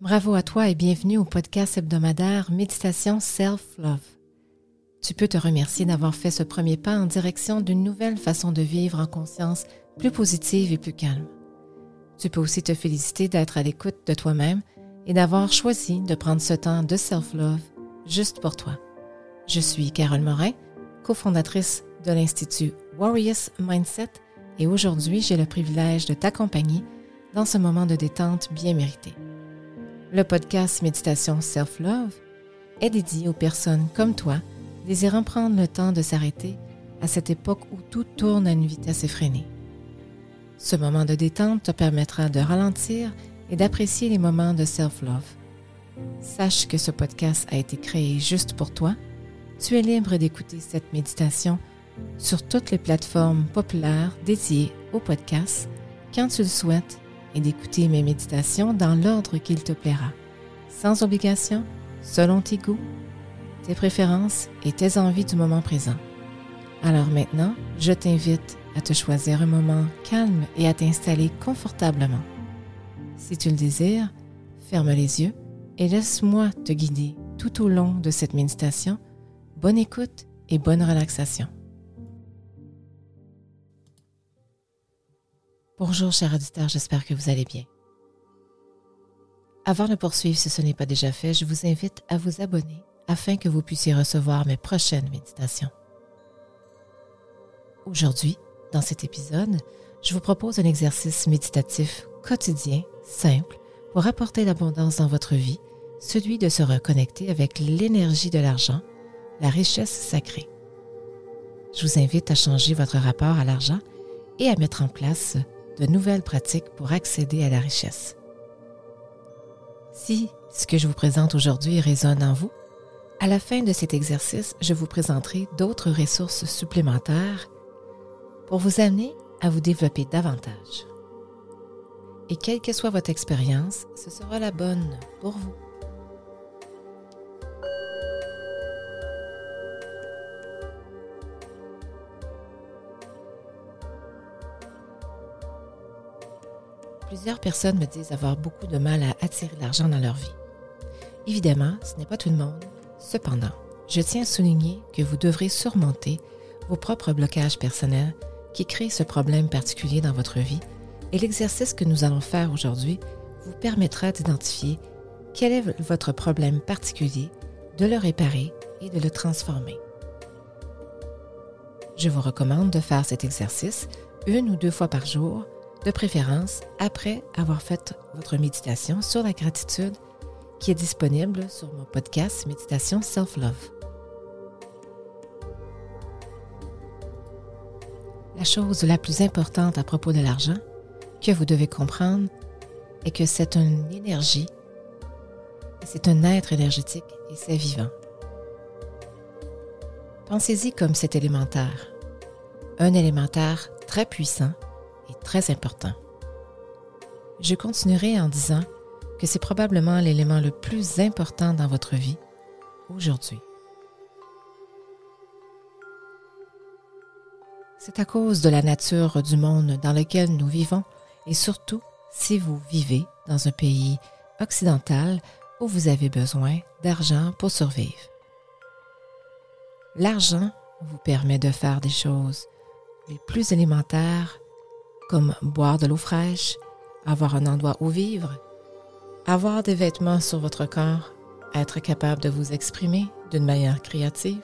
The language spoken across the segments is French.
Bravo à toi et bienvenue au podcast hebdomadaire Méditation Self-Love. Tu peux te remercier d'avoir fait ce premier pas en direction d'une nouvelle façon de vivre en conscience plus positive et plus calme. Tu peux aussi te féliciter d'être à l'écoute de toi-même et d'avoir choisi de prendre ce temps de self-love juste pour toi. Je suis Carole Morin, cofondatrice de l'Institut Warriors Mindset et aujourd'hui j'ai le privilège de t'accompagner dans ce moment de détente bien mérité. Le podcast Méditation Self-Love est dédié aux personnes comme toi désirant prendre le temps de s'arrêter à cette époque où tout tourne à une vitesse effrénée. Ce moment de détente te permettra de ralentir et d'apprécier les moments de self-love. Sache que ce podcast a été créé juste pour toi. Tu es libre d'écouter cette méditation sur toutes les plateformes populaires dédiées au podcast quand tu le souhaites et d'écouter mes méditations dans l'ordre qu'il te plaira, sans obligation, selon tes goûts, tes préférences et tes envies du moment présent. Alors maintenant, je t'invite à te choisir un moment calme et à t'installer confortablement. Si tu le désires, ferme les yeux et laisse-moi te guider tout au long de cette méditation. Bonne écoute et bonne relaxation. Bonjour chers auditeurs, j'espère que vous allez bien. Avant de poursuivre, si ce n'est pas déjà fait, je vous invite à vous abonner afin que vous puissiez recevoir mes prochaines méditations. Aujourd'hui, dans cet épisode, je vous propose un exercice méditatif quotidien, simple, pour apporter l'abondance dans votre vie, celui de se reconnecter avec l'énergie de l'argent, la richesse sacrée. Je vous invite à changer votre rapport à l'argent et à mettre en place de nouvelles pratiques pour accéder à la richesse. Si ce que je vous présente aujourd'hui résonne en vous, à la fin de cet exercice, je vous présenterai d'autres ressources supplémentaires pour vous amener à vous développer davantage. Et quelle que soit votre expérience, ce sera la bonne pour vous. Plusieurs personnes me disent avoir beaucoup de mal à attirer l'argent dans leur vie. Évidemment, ce n'est pas tout le monde. Cependant, je tiens à souligner que vous devrez surmonter vos propres blocages personnels qui créent ce problème particulier dans votre vie et l'exercice que nous allons faire aujourd'hui vous permettra d'identifier quel est votre problème particulier, de le réparer et de le transformer. Je vous recommande de faire cet exercice une ou deux fois par jour de préférence après avoir fait votre méditation sur la gratitude qui est disponible sur mon podcast Méditation Self-Love. La chose la plus importante à propos de l'argent que vous devez comprendre est que c'est une énergie, c'est un être énergétique et c'est vivant. Pensez-y comme cet élémentaire, un élémentaire très puissant très important. Je continuerai en disant que c'est probablement l'élément le plus important dans votre vie aujourd'hui. C'est à cause de la nature du monde dans lequel nous vivons et surtout si vous vivez dans un pays occidental où vous avez besoin d'argent pour survivre. L'argent vous permet de faire des choses les plus élémentaires comme boire de l'eau fraîche, avoir un endroit où vivre, avoir des vêtements sur votre corps, être capable de vous exprimer d'une manière créative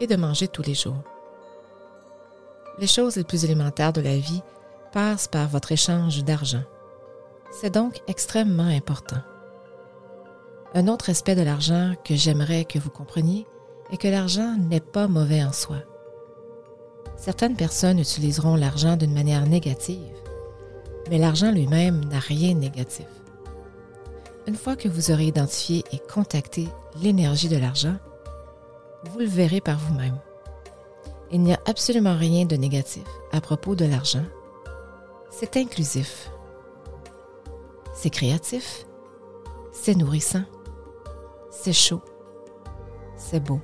et de manger tous les jours. Les choses les plus élémentaires de la vie passent par votre échange d'argent. C'est donc extrêmement important. Un autre aspect de l'argent que j'aimerais que vous compreniez est que l'argent n'est pas mauvais en soi. Certaines personnes utiliseront l'argent d'une manière négative, mais l'argent lui-même n'a rien de négatif. Une fois que vous aurez identifié et contacté l'énergie de l'argent, vous le verrez par vous-même. Il n'y a absolument rien de négatif à propos de l'argent. C'est inclusif. C'est créatif. C'est nourrissant. C'est chaud. C'est beau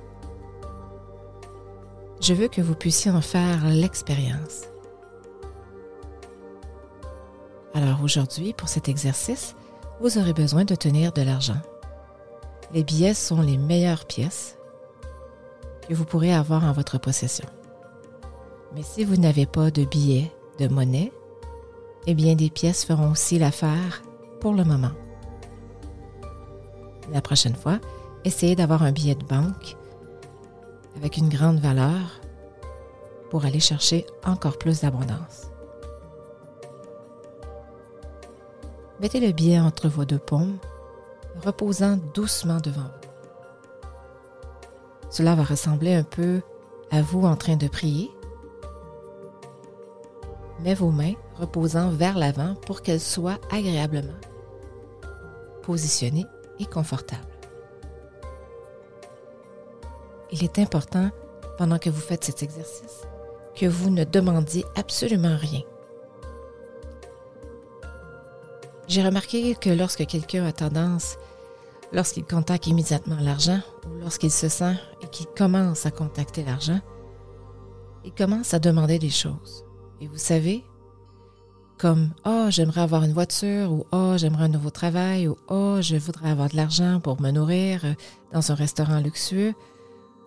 je veux que vous puissiez en faire l'expérience. Alors aujourd'hui, pour cet exercice, vous aurez besoin de tenir de l'argent. Les billets sont les meilleures pièces que vous pourrez avoir en votre possession. Mais si vous n'avez pas de billets, de monnaie, eh bien des pièces feront aussi l'affaire pour le moment. La prochaine fois, essayez d'avoir un billet de banque avec une grande valeur pour aller chercher encore plus d'abondance. Mettez le billet entre vos deux paumes, reposant doucement devant vous. Cela va ressembler un peu à vous en train de prier, mais vos mains reposant vers l'avant pour qu'elles soient agréablement positionnées et confortables. Il est important, pendant que vous faites cet exercice, que vous ne demandiez absolument rien. J'ai remarqué que lorsque quelqu'un a tendance, lorsqu'il contacte immédiatement l'argent ou lorsqu'il se sent et qu'il commence à contacter l'argent, il commence à demander des choses. Et vous savez, comme Oh, j'aimerais avoir une voiture ou Oh, j'aimerais un nouveau travail ou Oh, je voudrais avoir de l'argent pour me nourrir dans un restaurant luxueux.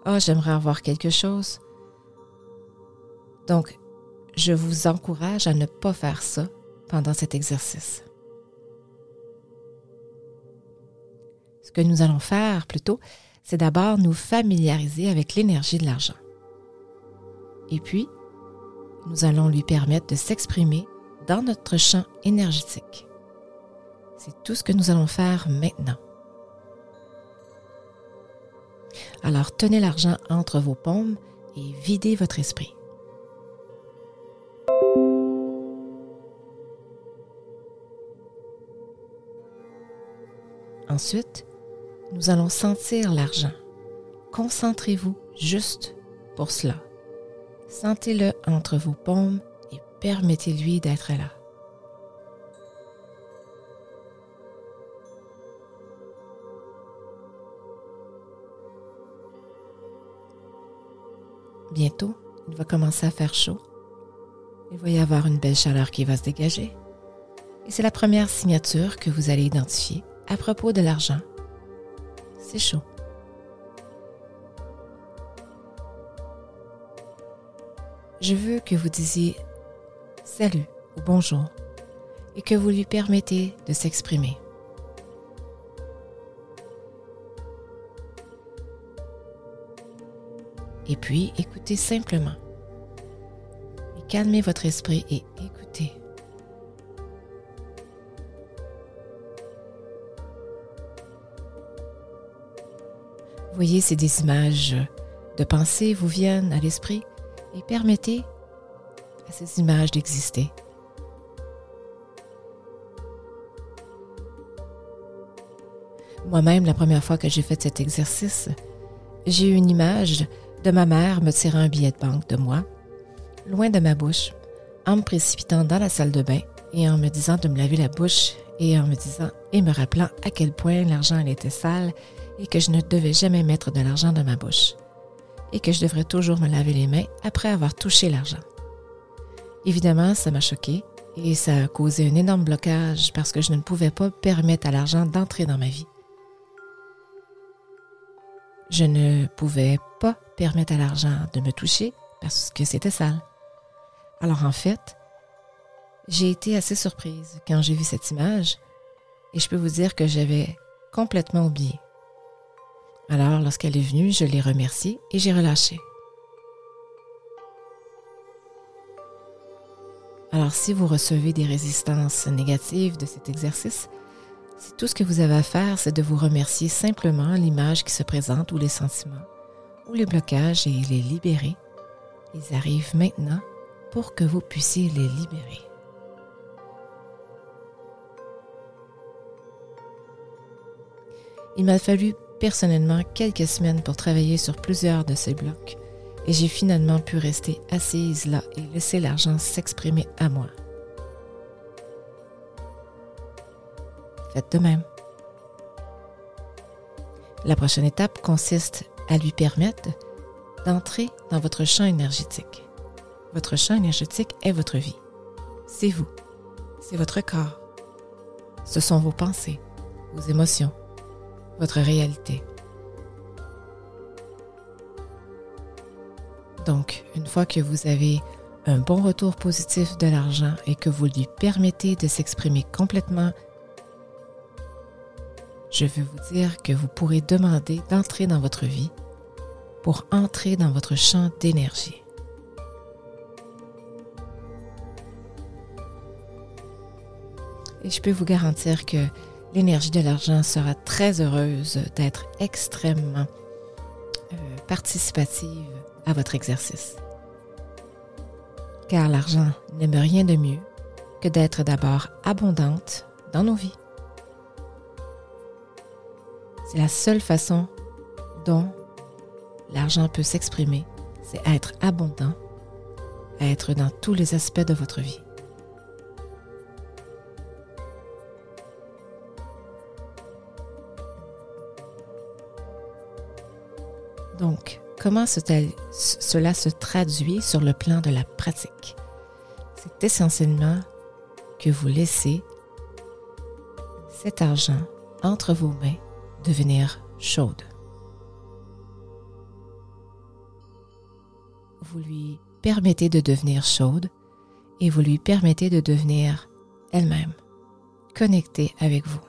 Oh, j'aimerais avoir quelque chose. Donc, je vous encourage à ne pas faire ça pendant cet exercice. Ce que nous allons faire plutôt, c'est d'abord nous familiariser avec l'énergie de l'argent. Et puis, nous allons lui permettre de s'exprimer dans notre champ énergétique. C'est tout ce que nous allons faire maintenant. Alors tenez l'argent entre vos paumes et videz votre esprit. Ensuite, nous allons sentir l'argent. Concentrez-vous juste pour cela. Sentez-le entre vos paumes et permettez-lui d'être là. Bientôt, il va commencer à faire chaud. Il va y avoir une belle chaleur qui va se dégager. Et c'est la première signature que vous allez identifier à propos de l'argent. C'est chaud. Je veux que vous disiez salut ou bonjour et que vous lui permettez de s'exprimer. Et puis, écoutez simplement. Calmez votre esprit et écoutez. Voyez si des images de pensée vous viennent à l'esprit et permettez à ces images d'exister. Moi-même, la première fois que j'ai fait cet exercice, j'ai eu une image de ma mère me tirant un billet de banque de moi, loin de ma bouche, en me précipitant dans la salle de bain et en me disant de me laver la bouche et en me disant et me rappelant à quel point l'argent était sale et que je ne devais jamais mettre de l'argent dans ma bouche et que je devrais toujours me laver les mains après avoir touché l'argent. Évidemment, ça m'a choqué et ça a causé un énorme blocage parce que je ne pouvais pas permettre à l'argent d'entrer dans ma vie. Je ne pouvais pas permettre à l'argent de me toucher parce que c'était sale. Alors en fait, j'ai été assez surprise quand j'ai vu cette image et je peux vous dire que j'avais complètement oublié. Alors lorsqu'elle est venue, je l'ai remerciée et j'ai relâché. Alors si vous recevez des résistances négatives de cet exercice, tout ce que vous avez à faire, c'est de vous remercier simplement l'image qui se présente ou les sentiments ou les blocages et les libérer. Ils arrivent maintenant pour que vous puissiez les libérer. Il m'a fallu personnellement quelques semaines pour travailler sur plusieurs de ces blocs et j'ai finalement pu rester assise là et laisser l'argent s'exprimer à moi. Faites de même. La prochaine étape consiste à lui permettre d'entrer dans votre champ énergétique. Votre champ énergétique est votre vie. C'est vous. C'est votre corps. Ce sont vos pensées. vos émotions, votre réalité. Donc, une fois que vous avez un bon retour positif de l'argent et que vous lui permettez de s'exprimer complètement, je veux vous dire que vous pourrez demander d'entrer dans votre vie pour entrer dans votre champ d'énergie. Et je peux vous garantir que l'énergie de l'argent sera très heureuse d'être extrêmement euh, participative à votre exercice. Car l'argent n'aime rien de mieux que d'être d'abord abondante dans nos vies. C'est la seule façon dont l'argent peut s'exprimer, c'est être abondant, être dans tous les aspects de votre vie. Donc, comment cela se traduit sur le plan de la pratique? C'est essentiellement que vous laissez cet argent entre vos mains devenir chaude. Vous lui permettez de devenir chaude et vous lui permettez de devenir elle-même, connectée avec vous.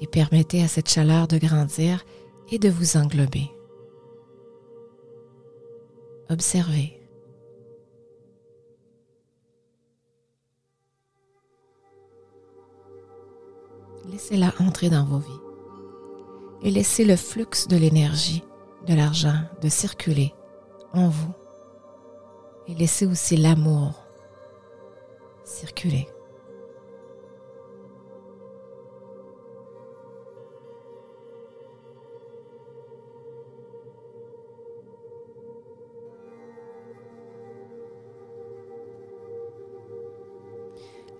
Et permettez à cette chaleur de grandir et de vous englober. Observez. Laissez-la entrer dans vos vies et laissez le flux de l'énergie, de l'argent, de circuler en vous. Et laissez aussi l'amour circuler.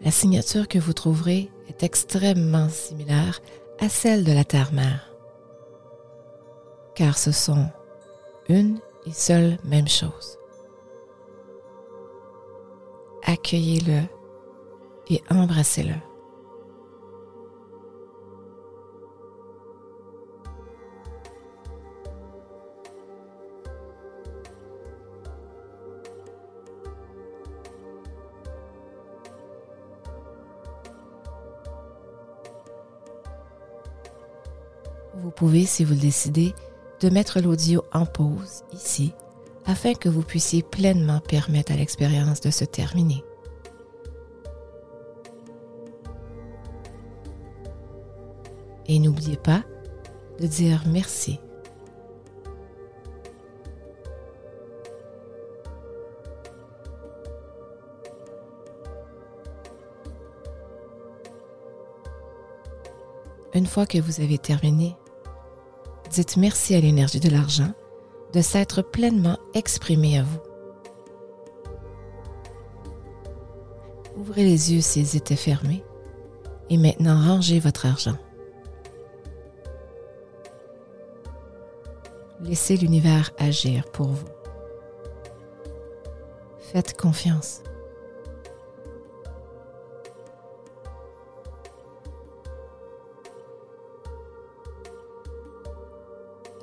La signature que vous trouverez est extrêmement similaire à celle de la terre-mère, car ce sont une et seule même chose. Accueillez-le et embrassez-le. Pouvez, si vous le décidez, de mettre l'audio en pause ici afin que vous puissiez pleinement permettre à l'expérience de se terminer. Et n'oubliez pas de dire merci. Une fois que vous avez terminé, dites merci à l'énergie de l'argent de s'être pleinement exprimée à vous. Ouvrez les yeux s'ils étaient fermés et maintenant rangez votre argent. Laissez l'univers agir pour vous. Faites confiance.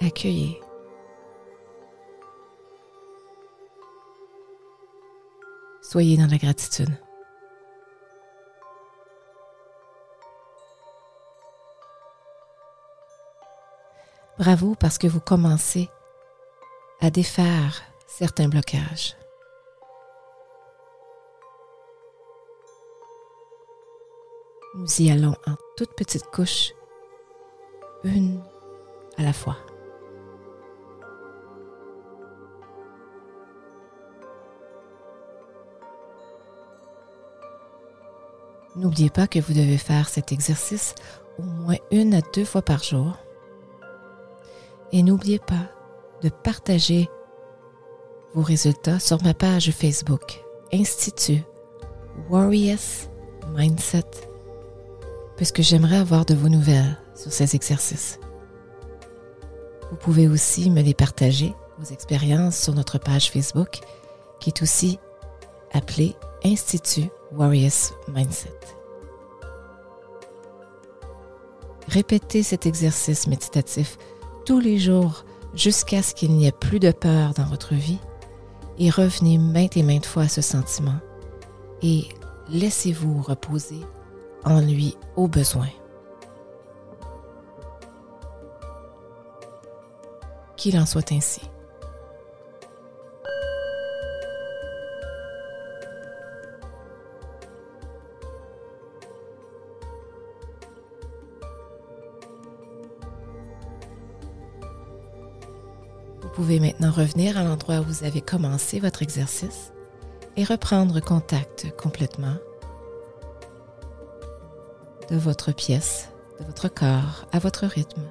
Accueillez. Soyez dans la gratitude. Bravo parce que vous commencez à défaire certains blocages. Nous y allons en toutes petites couches, une à la fois. N'oubliez pas que vous devez faire cet exercice au moins une à deux fois par jour. Et n'oubliez pas de partager vos résultats sur ma page Facebook Institut Warriors Mindset, puisque j'aimerais avoir de vos nouvelles sur ces exercices. Vous pouvez aussi me les partager, vos expériences, sur notre page Facebook, qui est aussi appelée Institut Warriors Mindset. Répétez cet exercice méditatif tous les jours jusqu'à ce qu'il n'y ait plus de peur dans votre vie et revenez maintes et maintes fois à ce sentiment et laissez-vous reposer en lui au besoin. Qu'il en soit ainsi. Pouvez maintenant revenir à l'endroit où vous avez commencé votre exercice et reprendre contact complètement de votre pièce, de votre corps, à votre rythme.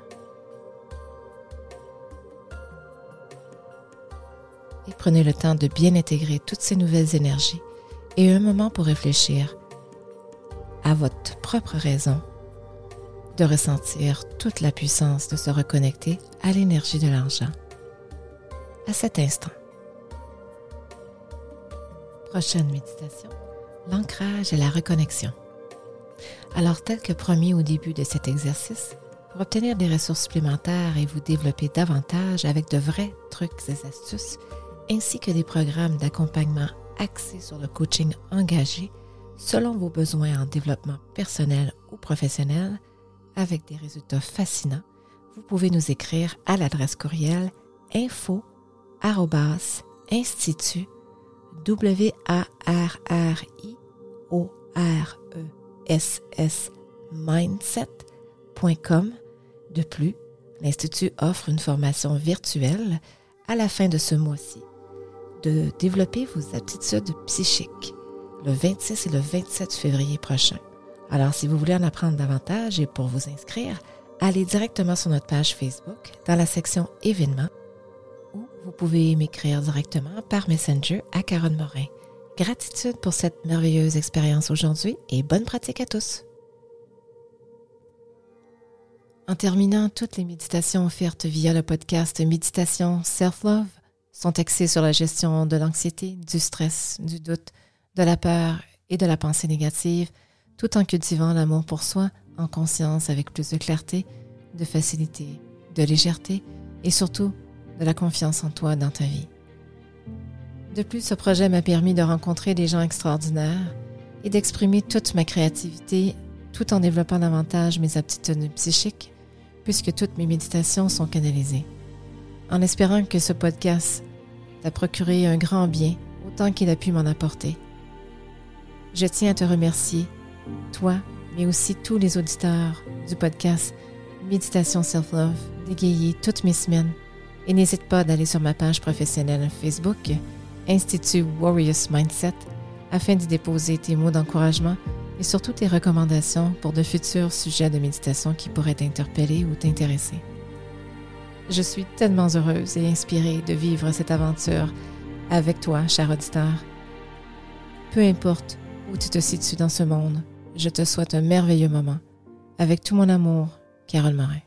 Et prenez le temps de bien intégrer toutes ces nouvelles énergies et un moment pour réfléchir à votre propre raison de ressentir toute la puissance de se reconnecter à l'énergie de l'argent à cet instant. Prochaine méditation, l'ancrage et la reconnexion. Alors, tel que promis au début de cet exercice, pour obtenir des ressources supplémentaires et vous développer davantage avec de vrais trucs et astuces, ainsi que des programmes d'accompagnement axés sur le coaching engagé selon vos besoins en développement personnel ou professionnel, avec des résultats fascinants, vous pouvez nous écrire à l'adresse courriel info institut w a r r i o r e s s mindset.com. De plus, l'Institut offre une formation virtuelle à la fin de ce mois-ci de développer vos aptitudes psychiques le 26 et le 27 février prochain. Alors, si vous voulez en apprendre davantage et pour vous inscrire, allez directement sur notre page Facebook dans la section événements vous pouvez m'écrire directement par Messenger à Caronne Morin. Gratitude pour cette merveilleuse expérience aujourd'hui et bonne pratique à tous. En terminant, toutes les méditations offertes via le podcast Méditation Self-Love sont axées sur la gestion de l'anxiété, du stress, du doute, de la peur et de la pensée négative, tout en cultivant l'amour pour soi en conscience avec plus de clarté, de facilité, de légèreté et surtout de la confiance en toi dans ta vie. De plus, ce projet m'a permis de rencontrer des gens extraordinaires et d'exprimer toute ma créativité tout en développant davantage mes aptitudes psychiques, puisque toutes mes méditations sont canalisées. En espérant que ce podcast t'a procuré un grand bien autant qu'il a pu m'en apporter. Je tiens à te remercier, toi, mais aussi tous les auditeurs du podcast Méditation Self-Love, d'égayés toutes mes semaines et n'hésite pas d'aller sur ma page professionnelle Facebook, Institut Warriors Mindset, afin d'y déposer tes mots d'encouragement et surtout tes recommandations pour de futurs sujets de méditation qui pourraient t'interpeller ou t'intéresser. Je suis tellement heureuse et inspirée de vivre cette aventure avec toi, cher auditeur. Peu importe où tu te situes dans ce monde, je te souhaite un merveilleux moment. Avec tout mon amour, Carole Morin.